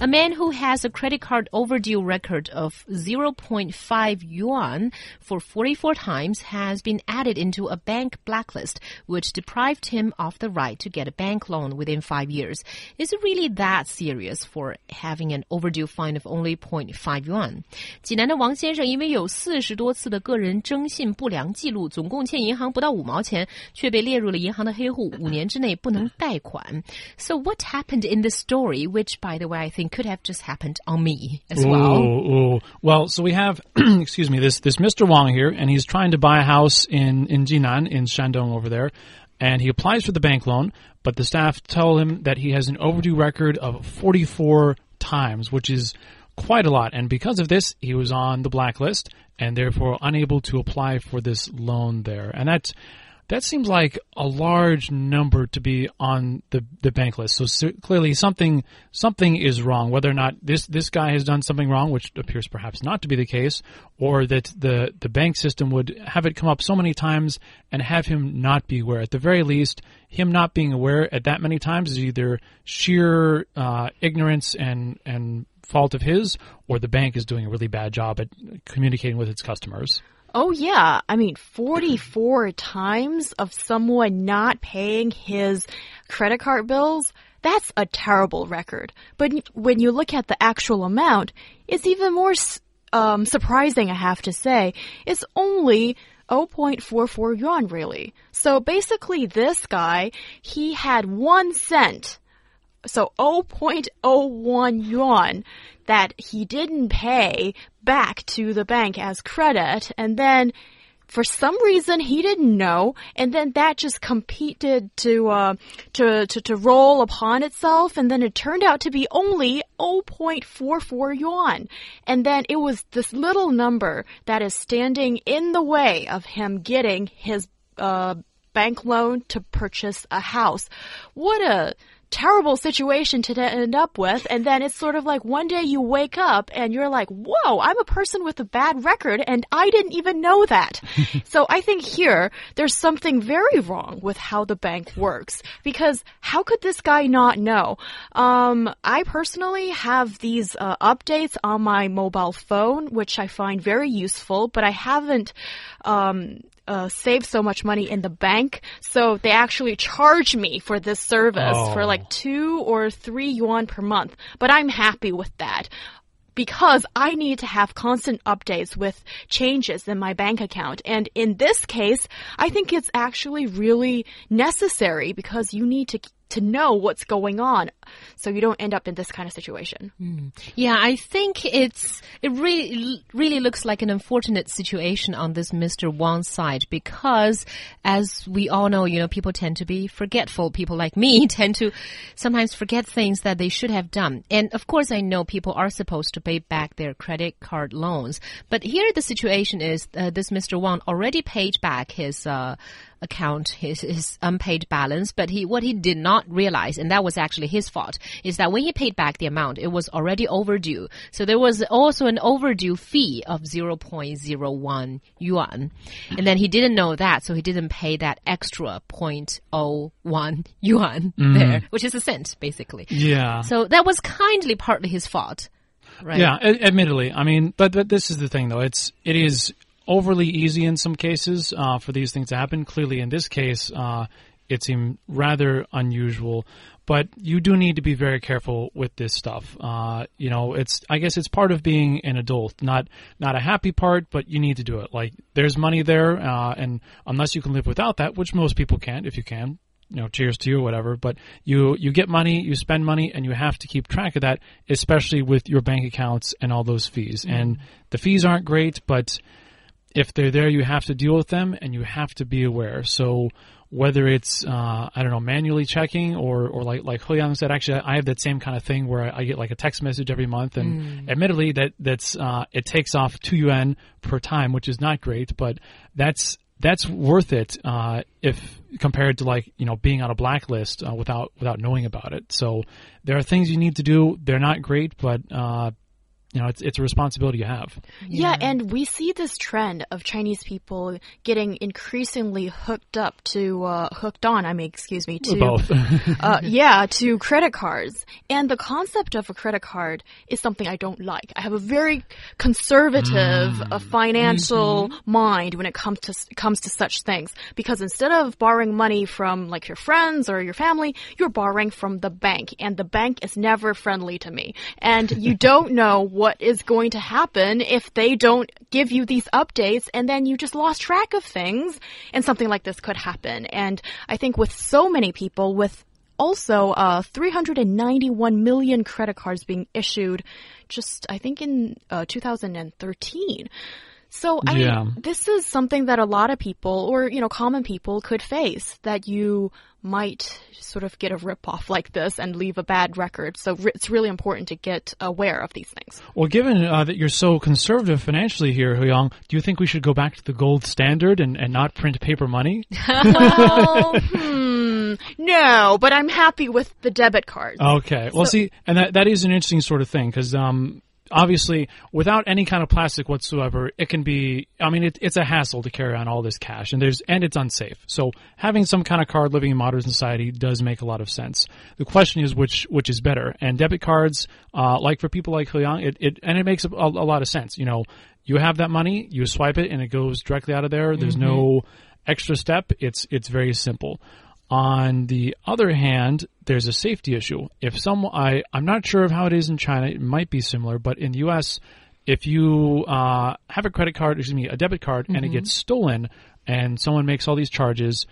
A man who has a credit card overdue record of 0.5 yuan for 44 times has been added into a bank blacklist, which deprived him of the right to get a bank loan within five years. Is it really that serious for having an overdue fine of only 0.5 yuan? 济南的王先生因为有四十多次的个人征信不良记录，总共欠银行不到五毛钱，却被列入了银行的黑户，五年之内不能贷款。So what happened in this story, which by the way I think could have just happened on me as well. Ooh, ooh. Well, so we have, excuse me, this this Mr. Wong here, and he's trying to buy a house in in Jinan in Shandong over there, and he applies for the bank loan, but the staff tell him that he has an overdue record of 44 times, which is quite a lot, and because of this, he was on the blacklist and therefore unable to apply for this loan there, and that's that seems like a large number to be on the, the bank list. So, clearly something something is wrong. Whether or not this this guy has done something wrong, which appears perhaps not to be the case, or that the the bank system would have it come up so many times and have him not be aware. At the very least, him not being aware at that many times is either sheer uh, ignorance and and fault of his, or the bank is doing a really bad job at communicating with its customers. Oh, yeah. I mean, 44 times of someone not paying his credit card bills. That's a terrible record. But when you look at the actual amount, it's even more um, surprising, I have to say. It's only 0.44 yuan, really. So basically, this guy, he had one cent. So 0.01 yuan that he didn't pay back to the bank as credit and then for some reason he didn't know and then that just competed to uh, to, to to roll upon itself and then it turned out to be only 0.44 yuan. And then it was this little number that is standing in the way of him getting his uh, bank loan to purchase a house. What a terrible situation to end up with. And then it's sort of like one day you wake up and you're like, whoa, I'm a person with a bad record and I didn't even know that. so I think here there's something very wrong with how the bank works because how could this guy not know? Um, I personally have these uh, updates on my mobile phone, which I find very useful, but I haven't um, uh, save so much money in the bank. So they actually charge me for this service oh. for like two or three yuan per month. But I'm happy with that because I need to have constant updates with changes in my bank account. And in this case, I think it's actually really necessary because you need to to know what's going on so you don't end up in this kind of situation. Mm. Yeah, I think it's it really really looks like an unfortunate situation on this Mr. Wang side because as we all know, you know, people tend to be forgetful. People like me tend to sometimes forget things that they should have done. And of course, I know people are supposed to pay back their credit card loans, but here the situation is uh, this Mr. Wang already paid back his uh, account his, his unpaid balance, but he what he did not realize, and that was actually his fault, is that when he paid back the amount, it was already overdue. So there was also an overdue fee of 0.01 yuan. And then he didn't know that, so he didn't pay that extra 0.01 yuan mm. there, which is a cent, basically. Yeah. So that was kindly partly his fault. Right. Yeah, admittedly. I mean, but, but this is the thing though. It's, it is overly easy in some cases uh, for these things to happen. Clearly, in this case, uh, it seemed rather unusual. But you do need to be very careful with this stuff. Uh, you know, it's I guess it's part of being an adult, not not a happy part, but you need to do it. Like there's money there, uh, and unless you can live without that, which most people can't, if you can, you know, cheers to you or whatever. But you you get money, you spend money, and you have to keep track of that, especially with your bank accounts and all those fees. Mm-hmm. And the fees aren't great, but if they're there, you have to deal with them and you have to be aware. So whether it's uh, I don't know manually checking or or like like Huyang said, actually I have that same kind of thing where I, get like a text message every month, and mm. admittedly that that's uh, it takes off two yuan per time, which is not great, but that's that's worth it uh, if compared to like you know being on a blacklist uh, without without knowing about it. So there are things you need to do. They're not great, but uh, you know, it's it's a responsibility you have. Yeah. and we see this trend of Chinese people getting increasingly hooked up to uh, hooked on. I mean, excuse me, to Both. uh, yeah, to credit cards. And the concept of a credit card is something I don't like. I have a very conservative uh, financial mind when it comes to comes to such things because instead of borrowing money from like your friends or your family, you're borrowing from the bank, and the bank is never friendly to me, and you don't know what is going to happen if they don't give you these updates and then you just lost track of things and something like this could happen. And I think with so many people, with also uh, 391 million credit cards being issued just, I think, in uh, 2013. So, I Yeah. mean, this is something that a lot of people, or, you know, common people could face, that you might sort of get a ripoff like this and leave a bad record. So, it's really important to get aware of these things. Well, given uh, that you're so conservative financially here, Huyang, do you think we should go back to the gold standard and, and not print paper money? well, hmm, no, but I'm happy with the debit card. Okay. Well, So- see, and that that is an interesting sort of thing because um, obviously, without any kind of plastic whatsoever, it can be. I mean, it, it's a hassle to carry on all this cash, and there's and it's unsafe. So having some kind of card living in modern society does make a lot of sense. The question is which which is better, and debit cards, uh, like for people like Huyang, it, it and it makes a, a, a lot of sense. You know, you have that money, you swipe it, and it goes directly out of there. There's no extra step. It's it's very simple. On the other hand, there's a safety issue. If someone, I, I'm not sure of how it is in China. It might be similar, but in the U.S., if you uh, have a credit card, excuse me, a debit card, and it gets stolen, and someone makes all these charges,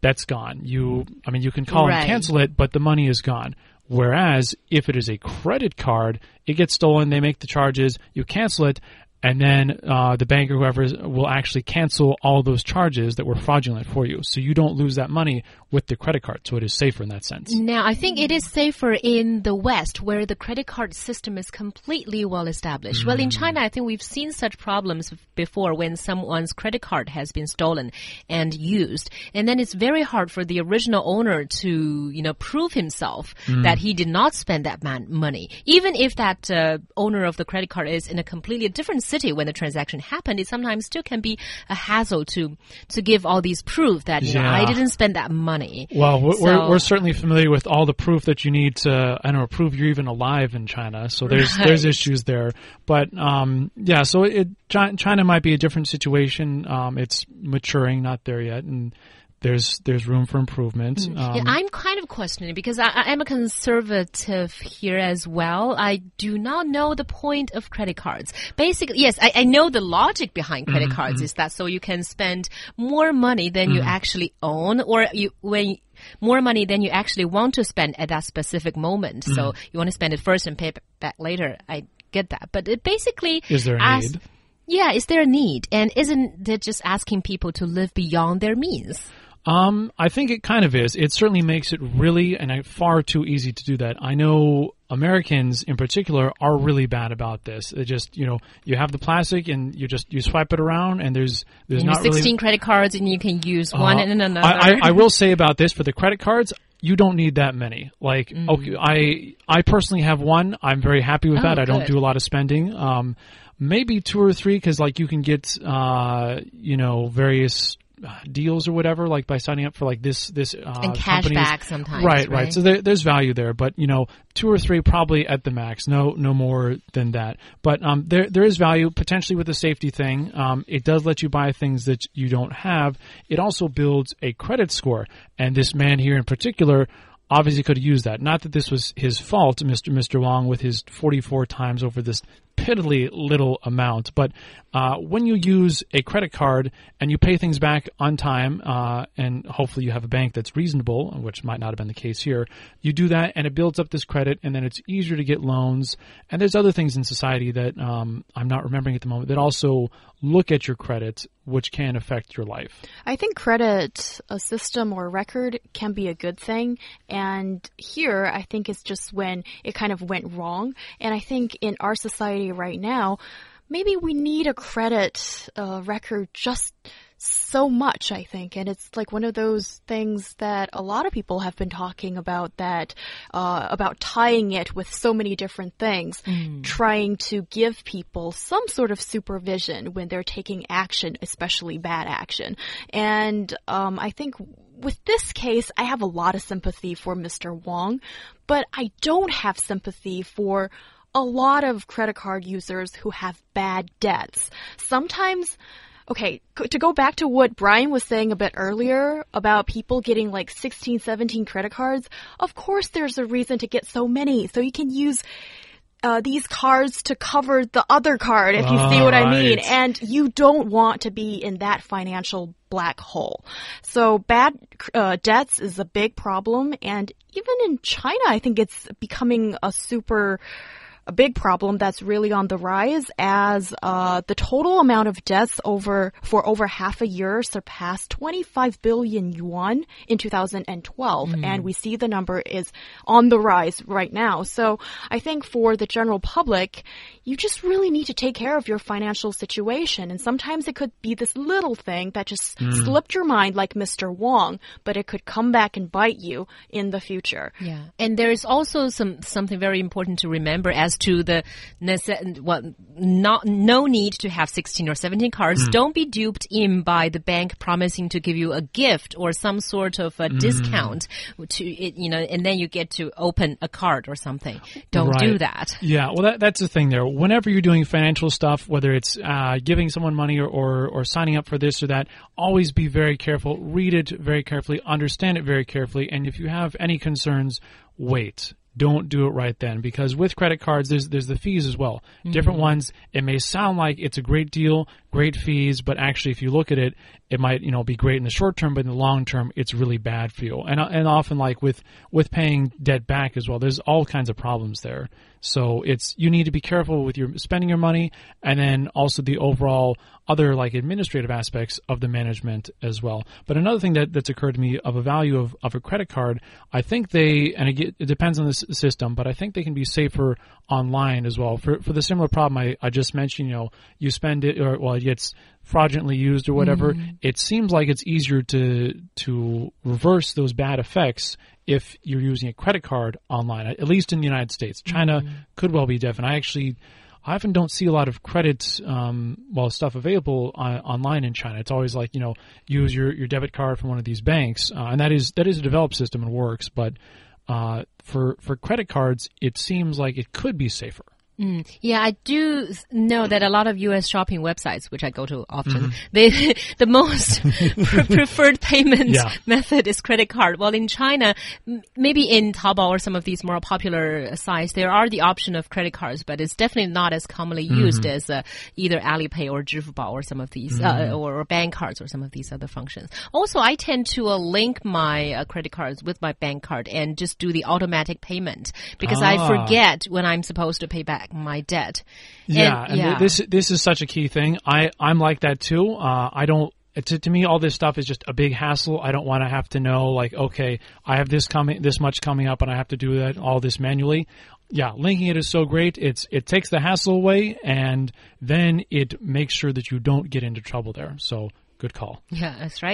that's gone. You, I mean, you can call Right. and cancel it, but the money is gone. Whereas if it is a credit card, it gets stolen, they make the charges, you cancel it, and then uh, the bank or whoever is- will actually cancel all those charges that were fraudulent for you. So you don't lose that money with the credit card. So it is safer in that sense. Now, I think it is safer in the West where the credit card system is completely well established. Well, in China, I think we've seen such problems before when someone's credit card has been stolen and used. And then it's very hard for the original owner to, you know, prove himself that he did not spend that man money. Even if that uh, owner of the credit card is in a completely different city when the transaction happened, it sometimes still can be a hassle to to give all these proof that, you know, I didn't spend that money. Well, we're, we're, we're certainly familiar with all the proof that you need to, I don't know, prove you're even alive in China. So there's there's issues there. But um, yeah, so it China might be a different situation. Um, it's maturing, not there yet, and there's there's room for improvement. Yeah, Um, I'm kind of questioning because I, I'm a conservative here as well. I do not know the point of credit cards. Basically, yes, I, I know the logic behind credit Mm-hmm, cards is that so you can spend more money than you actually own, or you when more money than you actually want to spend at that specific moment. So Mm-hmm. you want to spend it first and pay back later. I get that, but it basically Is there a need? Yeah, is there a need? And isn't it just asking people to live beyond their means? Um, I think it kind of is. It certainly makes it really and far too easy to do that. I know Americans in particular are really bad about this. They just, you know, you have the plastic and you just you swipe it around and there's there's And not 16 really credit cards and you can use one Uh, and another. I, I, I will say about this for the credit cards, you don't need that many. Like, Mm. okay, I I personally have one. I'm very happy with Oh, that. I don't do a lot of spending. Um, maybe two or three because like you can get uh, you know various deals or whatever like by signing up for like this this uh, And cash companies. back sometimes, right right? so there, there's value there but you know two or three probably at the max no no more than that but um there there is value potentially with the safety thing um it does let you buy things that you don't have it also builds a credit score and this man here in particular obviously could have used that not that this was his fault mr mr wong with his 44 times over this piddly little amount. But uh, when you use a credit card and you pay things back on time, uh, and hopefully you have a bank that's reasonable, which might not have been the case here, you do that and it builds up this credit, and then it's easier to get loans. And there's other things in society that um, I'm not remembering at the moment that also look at your credit, which can affect your life. I think credit a system or record can be a good thing. And here, I think it's just when it kind of went wrong. And I think in our society right now, maybe we need a credit uh, record just so much, I think. And it's like one of those things that a lot of people have been talking about that, uh, about tying it with so many different things, trying to give people some sort of supervision when they're taking action, especially bad action. And, um, I think with this case, I have a lot of sympathy for Mr. Wong, but I don't have sympathy for a lot of credit card users who have bad debts. Sometimes, okay, to go back to what Brian was saying a bit earlier about people getting like 16, 17 credit cards, of course there's a reason to get so many. So you can use uh, these cards to cover the other card, if you see what I mean. And you don't want to be in that financial black hole. So bad uh, debts is a big problem. And even in China, I think it's becoming a super a big problem that's really on the rise as uh, the total amount of deaths over for over half a year surpassed 25 billion yuan in 2012 and we see the number is on the rise right now. So i think for the general public you just really need to take care of your financial situation. And sometimes it could be this little thing that just slipped your mind like mr wong but it could come back and bite you in the future. Yeah, and there is also some something very important to remember as to the nece- well, not no need to have sixteen or seventeen cards. Don't be duped in by the bank promising to give you a gift or some sort of a discount to it, you know, and then you get to open a card or something. Don't do that. Yeah, well, that, that's the thing there. Whenever you're doing financial stuff, whether it's uh, giving someone money or, or, or signing up for this or that, always be very careful. Read it very carefully, understand it very carefully, and if you have any concerns, wait. Don't do it right then because with credit cards, there's there's the fees as well. Different mm-hmm. ones. It may sound like it's a great deal, great fees, but actually, if you look at it, it might you know be great in the short term, but in the long term, it's really bad for you. And uh, and often like with with paying debt back as well, there's all kinds of problems there. So it's you need to be careful with your spending your money, and then also the overall other like administrative aspects of the management as well. But another thing that, that's occurred to me of a value of, of a credit card, I think they and it, it depends on the system, but I think they can be safer online as well for for the similar problem I, I just mentioned. You know, you spend it or well, gets fraudulently used or whatever. It seems like it's easier to to reverse those bad effects if you're using a credit card online, at least in the United States. China could well be different. I actually, I often don't see a lot of credit, um, well, stuff available on, online in China. It's always like you know, use your, your debit card from one of these banks, uh, and that is that is a developed system and works. But uh, for for credit cards, it seems like it could be safer. Yeah, I do know that a lot of U.S. shopping websites, which I go to often, they the most pre- preferred payment Yeah. method is credit card. Well, in China, maybe in Taobao or some of these more popular sites, there are the option of credit cards, but it's definitely not as commonly used as uh, either Alipay or Zhifubao or some of these, uh, or, or bank cards or some of these other functions. Also, I tend to uh, link my uh, credit cards with my bank card and just do the automatic payment because I Ah. forget when I'm supposed to pay back my debt. Yeah, and, and this this is such a key thing. I I'm like that too. Uh, I don't. To, to me, all this stuff is just a big hassle. I don't want to have to know, like, okay, I have this coming, this much coming up, and I have to do that all this manually. Yeah, linking it is so great. It's it takes the hassle away, and then it makes sure that you don't get into trouble there. So, good call. yeah, that's right.